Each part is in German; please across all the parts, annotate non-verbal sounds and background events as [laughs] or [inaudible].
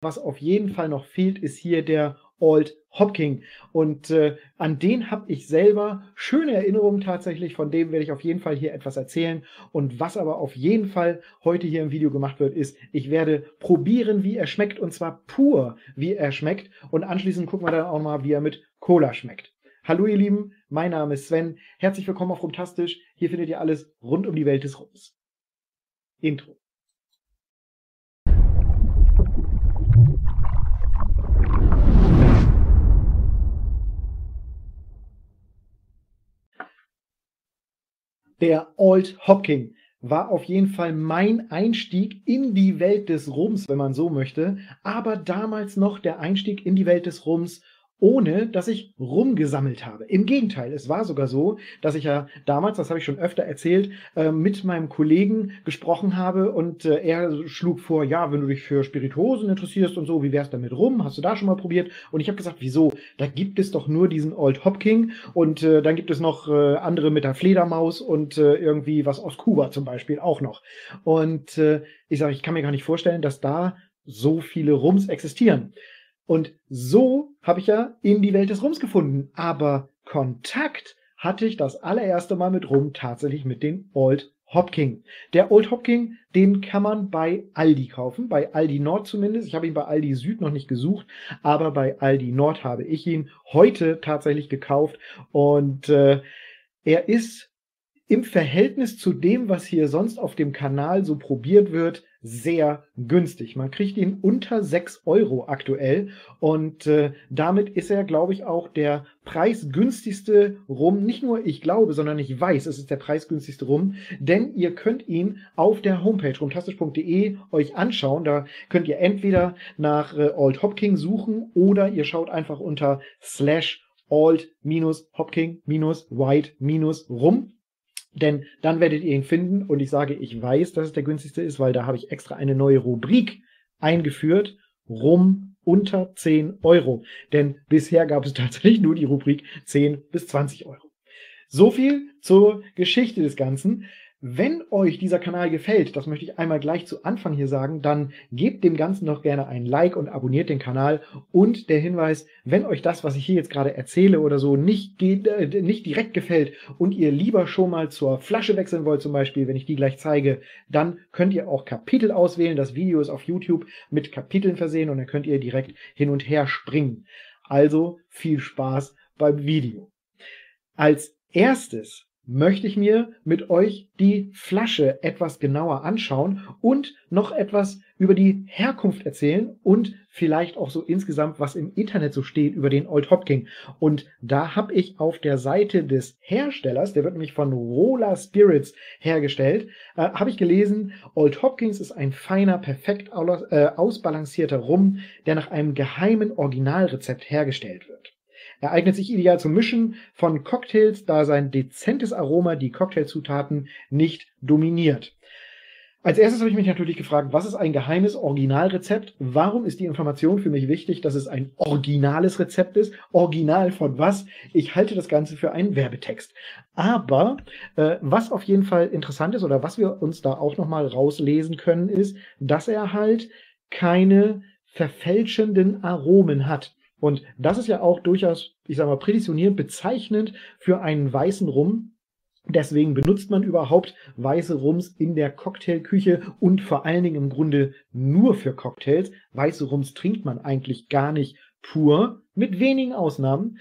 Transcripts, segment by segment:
was auf jeden Fall noch fehlt, ist hier der Old Hopking. Und äh, an den habe ich selber schöne Erinnerungen tatsächlich. Von dem werde ich auf jeden Fall hier etwas erzählen. Und was aber auf jeden Fall heute hier im Video gemacht wird, ist, ich werde probieren, wie er schmeckt. Und zwar pur, wie er schmeckt. Und anschließend gucken wir dann auch mal, wie er mit Cola schmeckt. Hallo ihr Lieben, mein Name ist Sven. Herzlich willkommen auf Rumtastisch. Hier findet ihr alles rund um die Welt des Rums. Intro. Der Old Hopking war auf jeden Fall mein Einstieg in die Welt des Rums, wenn man so möchte, aber damals noch der Einstieg in die Welt des Rums ohne dass ich rumgesammelt habe. Im Gegenteil, es war sogar so, dass ich ja damals, das habe ich schon öfter erzählt, äh, mit meinem Kollegen gesprochen habe und äh, er schlug vor, ja, wenn du dich für Spirituosen interessierst und so, wie wär's damit rum? Hast du da schon mal probiert? Und ich habe gesagt, wieso? Da gibt es doch nur diesen Old Hopking und äh, dann gibt es noch äh, andere mit der Fledermaus und irgendwie was aus Kuba zum Beispiel auch noch. Und ich sage, ich kann mir gar nicht vorstellen, dass da so viele Rums existieren. Und so habe ich ja in die Welt des Rums gefunden. Aber Kontakt hatte ich das allererste Mal mit Rum tatsächlich mit den Old Hopking. Der Old Hopking, den kann man bei Aldi kaufen, bei Aldi Nord zumindest. Ich habe ihn bei Aldi Süd noch nicht gesucht, aber bei Aldi Nord habe ich ihn heute tatsächlich gekauft und äh, er ist im Verhältnis zu dem, was hier sonst auf dem Kanal so probiert wird, sehr günstig. Man kriegt ihn unter 6 Euro aktuell und äh, damit ist er, glaube ich, auch der preisgünstigste Rum. Nicht nur ich glaube, sondern ich weiß, es ist der preisgünstigste Rum, denn ihr könnt ihn auf der Homepage rumtastisch.de euch anschauen. Da könnt ihr entweder nach äh, Old Hopking suchen oder ihr schaut einfach unter slash alt-hopking-white-rum denn dann werdet ihr ihn finden und ich sage, ich weiß, dass es der günstigste ist, weil da habe ich extra eine neue Rubrik eingeführt. Rum unter 10 Euro. Denn bisher gab es [laughs] tatsächlich nur die Rubrik 10 bis 20 Euro. So viel zur Geschichte des Ganzen. Wenn euch dieser Kanal gefällt, das möchte ich einmal gleich zu Anfang hier sagen, dann gebt dem Ganzen noch gerne ein Like und abonniert den Kanal. Und der Hinweis, wenn euch das, was ich hier jetzt gerade erzähle oder so, nicht, äh, nicht direkt gefällt und ihr lieber schon mal zur Flasche wechseln wollt, zum Beispiel, wenn ich die gleich zeige, dann könnt ihr auch Kapitel auswählen. Das Video ist auf YouTube mit Kapiteln versehen und dann könnt ihr direkt hin und her springen. Also viel Spaß beim Video. Als erstes möchte ich mir mit euch die Flasche etwas genauer anschauen und noch etwas über die Herkunft erzählen und vielleicht auch so insgesamt, was im Internet so steht über den Old Hopking. Und da habe ich auf der Seite des Herstellers, der wird nämlich von Roller Spirits hergestellt, äh, habe ich gelesen, Old Hopkins ist ein feiner, perfekt äh, ausbalancierter Rum, der nach einem geheimen Originalrezept hergestellt wird. Er eignet sich ideal zum Mischen von Cocktails, da sein dezentes Aroma die Cocktailzutaten nicht dominiert. Als erstes habe ich mich natürlich gefragt, was ist ein geheimes Originalrezept? Warum ist die Information für mich wichtig, dass es ein originales Rezept ist? Original von was? Ich halte das Ganze für einen Werbetext. Aber äh, was auf jeden Fall interessant ist oder was wir uns da auch nochmal rauslesen können, ist, dass er halt keine verfälschenden Aromen hat. Und das ist ja auch durchaus, ich sag mal, präditionierend bezeichnend für einen weißen Rum. Deswegen benutzt man überhaupt weiße Rums in der Cocktailküche und vor allen Dingen im Grunde nur für Cocktails. Weiße Rums trinkt man eigentlich gar nicht pur, mit wenigen Ausnahmen.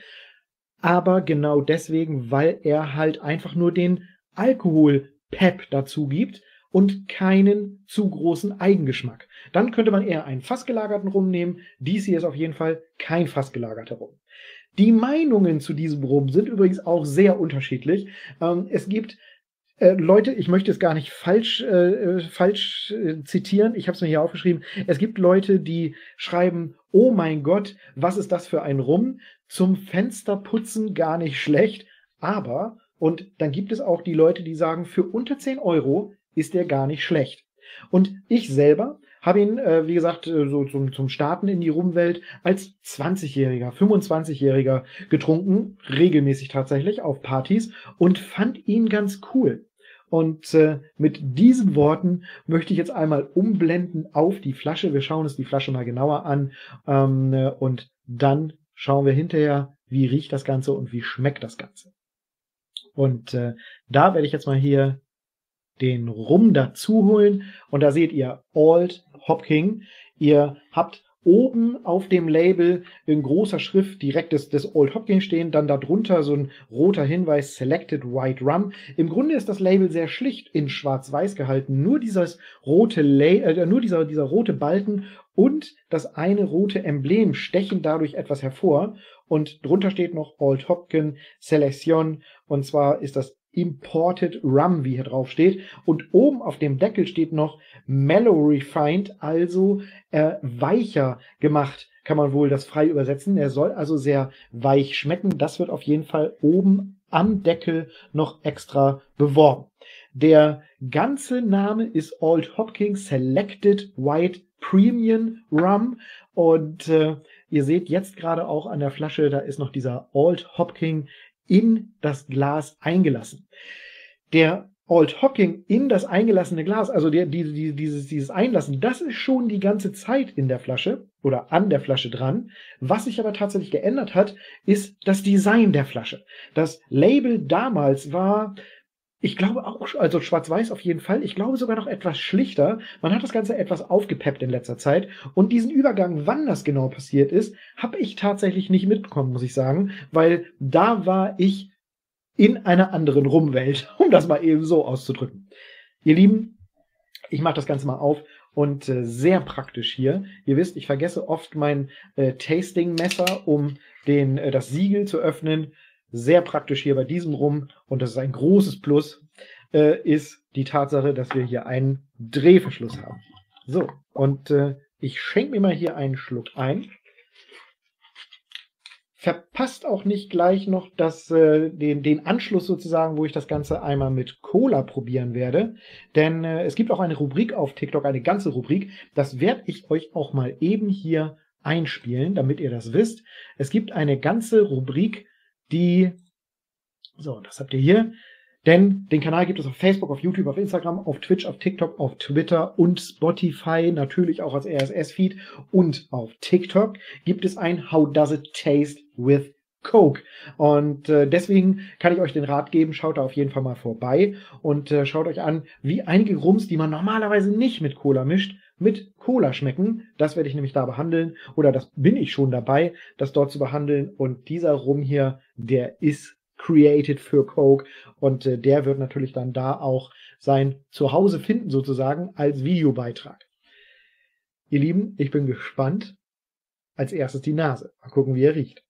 Aber genau deswegen, weil er halt einfach nur den Alkohol-Pep dazu gibt und keinen zu großen Eigengeschmack. Dann könnte man eher einen fassgelagerten Rum nehmen. Dies hier ist auf jeden Fall kein fassgelagerter Rum. Die Meinungen zu diesem Rum sind übrigens auch sehr unterschiedlich. Ähm, es gibt äh, Leute, ich möchte es gar nicht falsch, äh, äh falsch äh, zitieren, ich habe es mir hier aufgeschrieben. Es gibt Leute, die schreiben, oh mein Gott, was ist das für ein Rum? Zum Fensterputzen gar nicht schlecht, aber, und dann gibt es auch die Leute, die sagen, für unter 10 Euro ist der gar nicht schlecht. Und ich selber habe ihn, äh, wie gesagt, äh, so zum, zum Starten in die Rumwelt als 20-Jähriger, 25-Jähriger getrunken, regelmäßig tatsächlich auf Partys und fand ihn ganz cool. Und äh, mit diesen Worten möchte ich jetzt einmal umblenden auf die Flasche. Wir schauen uns die Flasche mal genauer an ähm, äh, und dann schauen wir hinterher, wie riecht das Ganze und wie schmeckt das Ganze. Und äh, da werde ich jetzt mal hier den Rum dazu holen und da seht ihr Old Hopking. Ihr habt oben auf dem Label in großer Schrift direkt das, das Old Hopkins stehen, dann darunter so ein roter Hinweis Selected White Rum. Im Grunde ist das Label sehr schlicht in schwarz-weiß gehalten. Nur dieses rote La äh, nur dieser, dieser rote Balken und das eine rote Emblem stechen dadurch etwas hervor. Und drunter steht noch Old Hopkin Selection. Und zwar ist das Imported Rum, wie hier drauf steht. Und oben auf dem Deckel steht noch Mellow Refined, also äh, weicher gemacht, kann man wohl das frei übersetzen. Er soll also sehr weich schmecken. Das wird auf jeden Fall oben am Deckel noch extra beworben. Der ganze Name ist Old Hopkins Selected White Premium Rum und äh, ihr seht jetzt gerade auch an der Flasche, da ist noch dieser Old Hopkins in das Glas eingelassen. Der Old Hocking in das eingelassene Glas, also der, die, die, dieses, dieses Einlassen, das ist schon die ganze Zeit in der Flasche oder an der Flasche dran. Was sich aber tatsächlich geändert hat, ist das Design der Flasche. Das Label damals war ich glaube auch, also schwarz-weiß auf jeden Fall. Ich glaube sogar noch etwas schlichter. Man hat das Ganze etwas aufgepeppt in letzter Zeit. Und diesen Übergang, wann das genau passiert ist, habe ich tatsächlich nicht mitbekommen, muss ich sagen, weil da war ich in einer anderen Rumwelt, [laughs] um das mal eben so auszudrücken. Ihr Lieben, ich mache das Ganze mal auf und äh, sehr praktisch hier. Ihr wisst, ich vergesse oft mein äh, Tasting-Messer, um den, äh, das Siegel zu öffnen sehr praktisch hier bei diesem Rum, und das ist ein großes Plus, äh, ist die Tatsache, dass wir hier einen Drehverschluss haben. So, und äh, ich schenke mir mal hier einen Schluck ein. Verpasst auch nicht gleich noch das, äh, den, den Anschluss sozusagen, wo ich das Ganze einmal mit Cola probieren werde. Denn äh, es gibt auch eine Rubrik auf TikTok, eine ganze Rubrik. Das werde ich euch auch mal eben hier einspielen, damit ihr das wisst. Es gibt eine ganze Rubrik die, so, das habt ihr hier, denn den Kanal gibt es auf Facebook, auf YouTube, auf Instagram, auf Twitch, auf TikTok, auf Twitter und Spotify, natürlich auch als RSS-Feed und auf TikTok gibt es ein How Does It Taste with Coke. Und äh, deswegen kann ich euch den Rat geben, schaut da auf jeden Fall mal vorbei und äh, schaut euch an, wie einige Rums, die man normalerweise nicht mit Cola mischt, mit Cola schmecken. Das werde ich nämlich da behandeln oder das bin ich schon dabei, das dort zu behandeln. Und dieser Rum hier, der ist created für Coke und äh, der wird natürlich dann da auch sein Zuhause finden sozusagen als Videobeitrag. Ihr Lieben, ich bin gespannt. Als erstes die Nase. Mal gucken, wie er riecht.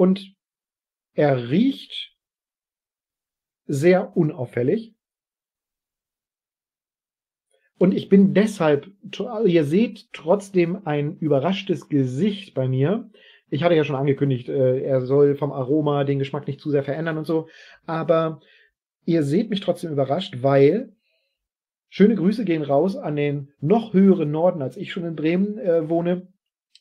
Und er riecht sehr unauffällig. Und ich bin deshalb, ihr seht trotzdem ein überraschtes Gesicht bei mir. Ich hatte ja schon angekündigt, äh, er soll vom Aroma den Geschmack nicht zu sehr verändern und so. Aber ihr seht mich trotzdem überrascht, weil schöne Grüße gehen raus an den noch höheren Norden, als ich schon in Bremen äh, wohne.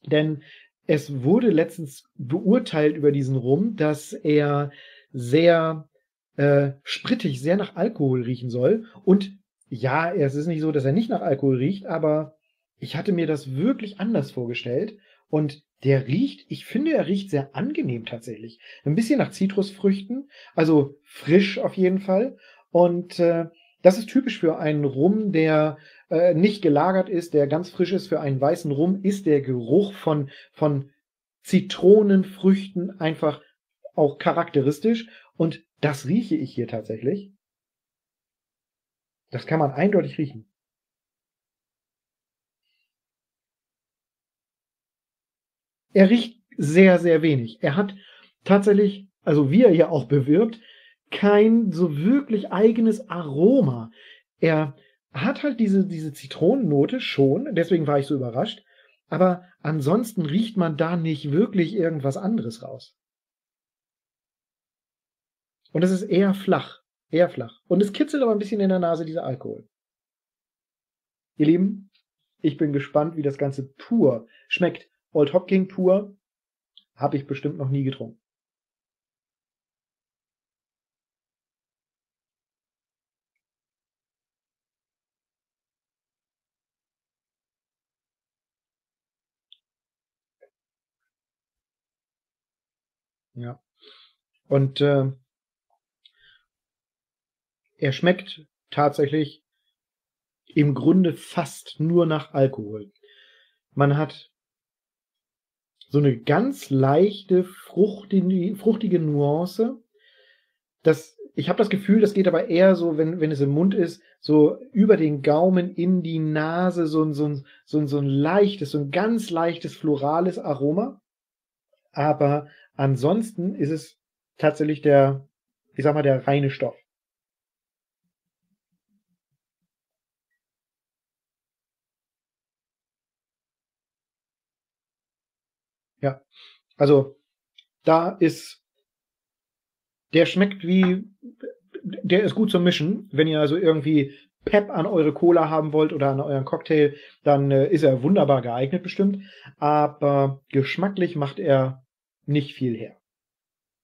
Denn es wurde letztens beurteilt über diesen Rum, dass er sehr äh, sprittig, sehr nach Alkohol riechen soll. Und ja, es ist nicht so, dass er nicht nach Alkohol riecht, aber ich hatte mir das wirklich anders vorgestellt. Und der riecht, ich finde, er riecht sehr angenehm tatsächlich. Ein bisschen nach Zitrusfrüchten, also frisch auf jeden Fall. Und äh, das ist typisch für einen Rum, der äh, nicht gelagert ist, der ganz frisch ist für einen weißen Rum, ist der Geruch von, von Zitronenfrüchten einfach auch charakteristisch. Und das rieche ich hier tatsächlich. Das kann man eindeutig riechen. Er riecht sehr, sehr wenig. Er hat tatsächlich, also wie er ja auch bewirbt, kein so wirklich eigenes Aroma. Er hat halt diese, diese Zitronennote schon, deswegen war ich so überrascht, aber ansonsten riecht man da nicht wirklich irgendwas anderes raus. Und es ist eher flach, eher flach. Und es kitzelt aber ein bisschen in der Nase, dieser Alkohol. Ihr Lieben, Ich bin gespannt, wie das Ganze pur schmeckt. Old Hopking pur habe ich bestimmt noch nie getrunken. Ja. Und äh, er schmeckt tatsächlich im Grunde fast nur nach Alkohol. Man hat so eine ganz leichte, fruchtige, fruchtige Nuance. Das, ich habe das Gefühl, das geht aber eher so, wenn, wenn es im Mund ist, so über den Gaumen in die Nase, so ein, so ein, so ein, so ein leichtes, so ein ganz leichtes florales Aroma. Aber ansonsten ist es tatsächlich der, ich sag mal, der reine Stoff. Ja, also da ist, der schmeckt wie, der ist gut zum Mischen. Wenn ihr also irgendwie Pep an eure Cola haben wollt oder an euren Cocktail, dann äh, ist er wunderbar geeignet bestimmt. Aber geschmacklich macht er nicht viel her.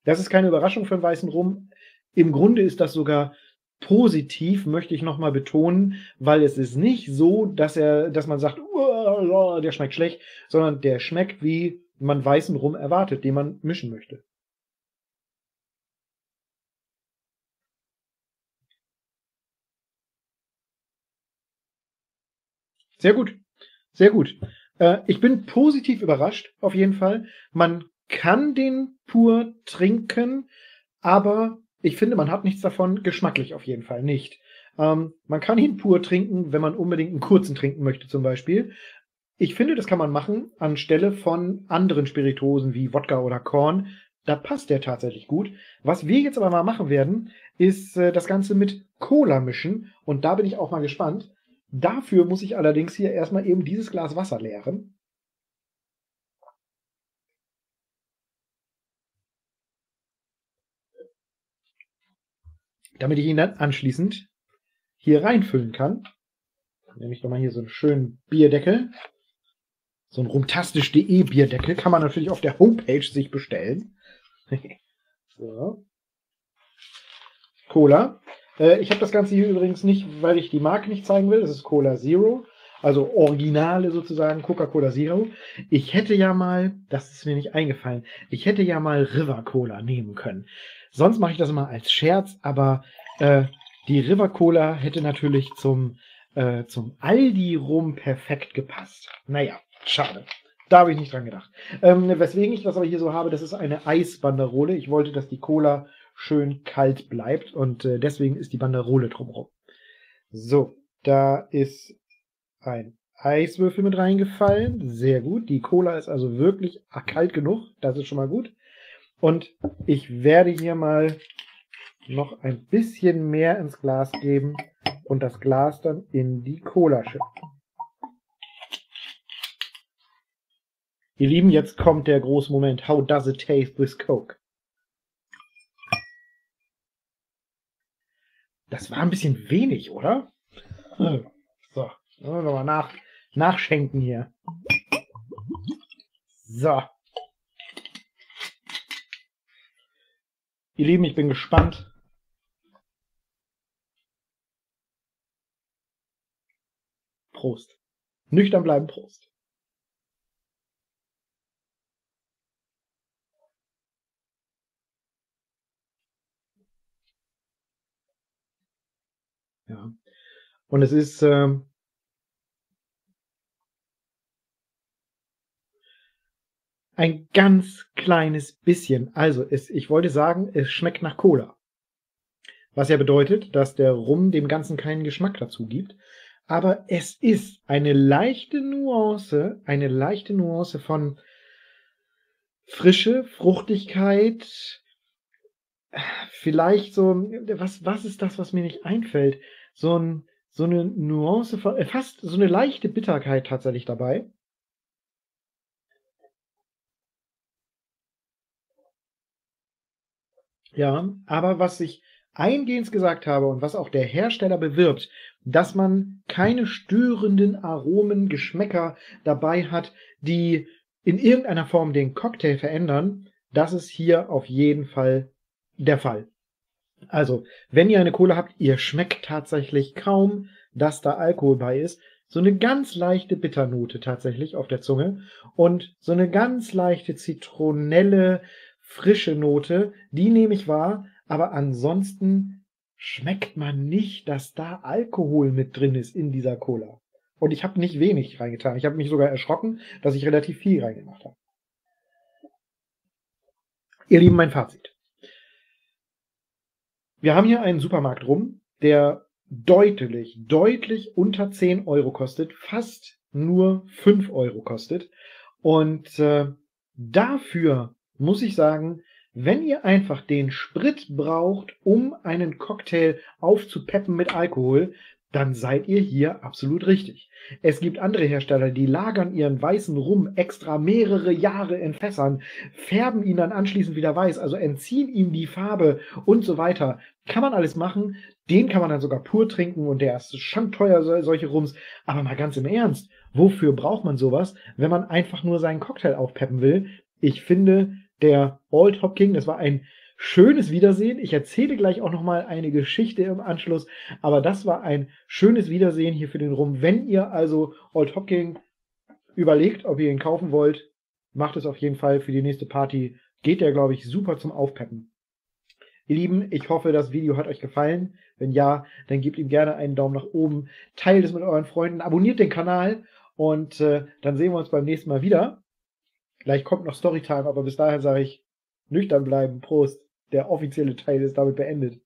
Das ist keine Überraschung für einen weißen Rum. Im Grunde ist das sogar positiv, möchte ich nochmal betonen, weil es ist nicht so, dass er, dass man sagt, der schmeckt schlecht, sondern der schmeckt wie man weißen Rum erwartet, den man mischen möchte. Sehr gut. Sehr gut. Äh, ich bin positiv überrascht, auf jeden Fall. Man kann den pur trinken, aber ich finde, man hat nichts davon, geschmacklich auf jeden Fall nicht. Ähm, man kann ihn pur trinken, wenn man unbedingt einen kurzen trinken möchte, zum Beispiel. Ich finde, das kann man machen anstelle von anderen Spiritosen wie Wodka oder Korn. Da passt der tatsächlich gut. Was wir jetzt aber mal machen werden, ist äh, das Ganze mit Cola mischen. Und da bin ich auch mal gespannt. Dafür muss ich allerdings hier erstmal eben dieses Glas Wasser leeren. Damit ich ihn dann anschließend hier reinfüllen kann. Nehme ich doch mal hier so einen schönen Bierdeckel. So ein rumtastisch.de Bierdeckel kann man natürlich auf der Homepage sich bestellen. [laughs] so. Cola. Äh, ich habe das Ganze hier übrigens nicht, weil ich die Marke nicht zeigen will. Das ist Cola Zero. Also Originale sozusagen, Coca-Cola Zero. Ich hätte ja mal, das ist mir nicht eingefallen, ich hätte ja mal River Cola nehmen können. Sonst mache ich das immer als Scherz, aber äh, die River Cola hätte natürlich zum, äh, zum Aldi rum perfekt gepasst. Naja. Schade. Da habe ich nicht dran gedacht. Ähm, weswegen ich das aber hier so habe, das ist eine Eisbanderole. Ich wollte, dass die Cola schön kalt bleibt und äh, deswegen ist die Banderole drumherum. So, da ist ein Eiswürfel mit reingefallen. Sehr gut. Die Cola ist also wirklich kalt genug. Das ist schon mal gut. Und ich werde hier mal noch ein bisschen mehr ins Glas geben und das Glas dann in die Cola schütten. Ihr Lieben, jetzt kommt der große Moment. How does it taste with Coke? Das war ein bisschen wenig, oder? So, nochmal nach, nachschenken hier. So. Ihr Lieben, ich bin gespannt. Prost. Nüchtern bleiben, Prost. Ja. Und es ist ähm, ein ganz kleines bisschen. Also, es, ich wollte sagen, es schmeckt nach Cola. Was ja bedeutet, dass der Rum dem Ganzen keinen Geschmack dazu gibt. Aber es ist eine leichte Nuance, eine leichte Nuance von Frische, Fruchtigkeit, vielleicht so, was, was ist das, was mir nicht einfällt? So, ein, so eine Nuance, äh, fast so eine leichte Bitterkeit tatsächlich dabei. Ja, aber was ich eingehend gesagt habe und was auch der Hersteller bewirbt, dass man keine störenden Aromen, Geschmäcker dabei hat, die in irgendeiner Form den Cocktail verändern, das ist hier auf jeden Fall der Fall. Also, wenn ihr eine Cola habt, ihr schmeckt tatsächlich kaum, dass da Alkohol bei ist. So eine ganz leichte Bitternote tatsächlich auf der Zunge und so eine ganz leichte zitronelle, frische Note, die nehme ich wahr, aber ansonsten schmeckt man nicht, dass da Alkohol mit drin ist in dieser Cola. Und ich habe nicht wenig reingetan. Ich habe mich sogar erschrocken, dass ich relativ viel reingemacht habe. Ihr Lieben, mein Fazit. Wir haben hier einen Supermarkt rum, der deutlich, deutlich unter 10 Euro kostet, fast nur 5 Euro kostet. Und äh, dafür muss ich sagen, wenn ihr einfach den Sprit braucht, um einen Cocktail aufzupeppen mit Alkohol, dann seid ihr hier absolut richtig. Es gibt andere Hersteller, die lagern ihren weißen Rum extra mehrere Jahre in Fässern, färben ihn dann anschließend wieder weiß, also entziehen ihm die Farbe und so weiter. Kann man alles machen. Den kann man dann sogar pur trinken und der ist schon teuer, solche Rums. Aber mal ganz im Ernst, wofür braucht man sowas, wenn man einfach nur seinen Cocktail aufpeppen will? Ich finde, der Old Hop King, das war ein schönes Wiedersehen. Ich erzähle gleich auch noch mal eine Geschichte im Anschluss, aber das war ein schönes Wiedersehen hier für den Rum. Wenn ihr also Old Hopking überlegt, ob ihr ihn kaufen wollt, macht es auf jeden Fall für die nächste Party. Geht der, glaube ich, super zum Aufpeppen. Ihr Lieben, ich hoffe, das Video hat euch gefallen. Wenn ja, dann gebt ihm gerne einen Daumen nach oben, teilt es mit euren Freunden, abonniert den Kanal und äh, dann sehen wir uns beim nächsten Mal wieder. Gleich kommt noch Storytime, aber bis dahin sage ich nüchtern bleiben, Prost der offizielle Teil ist damit beendet.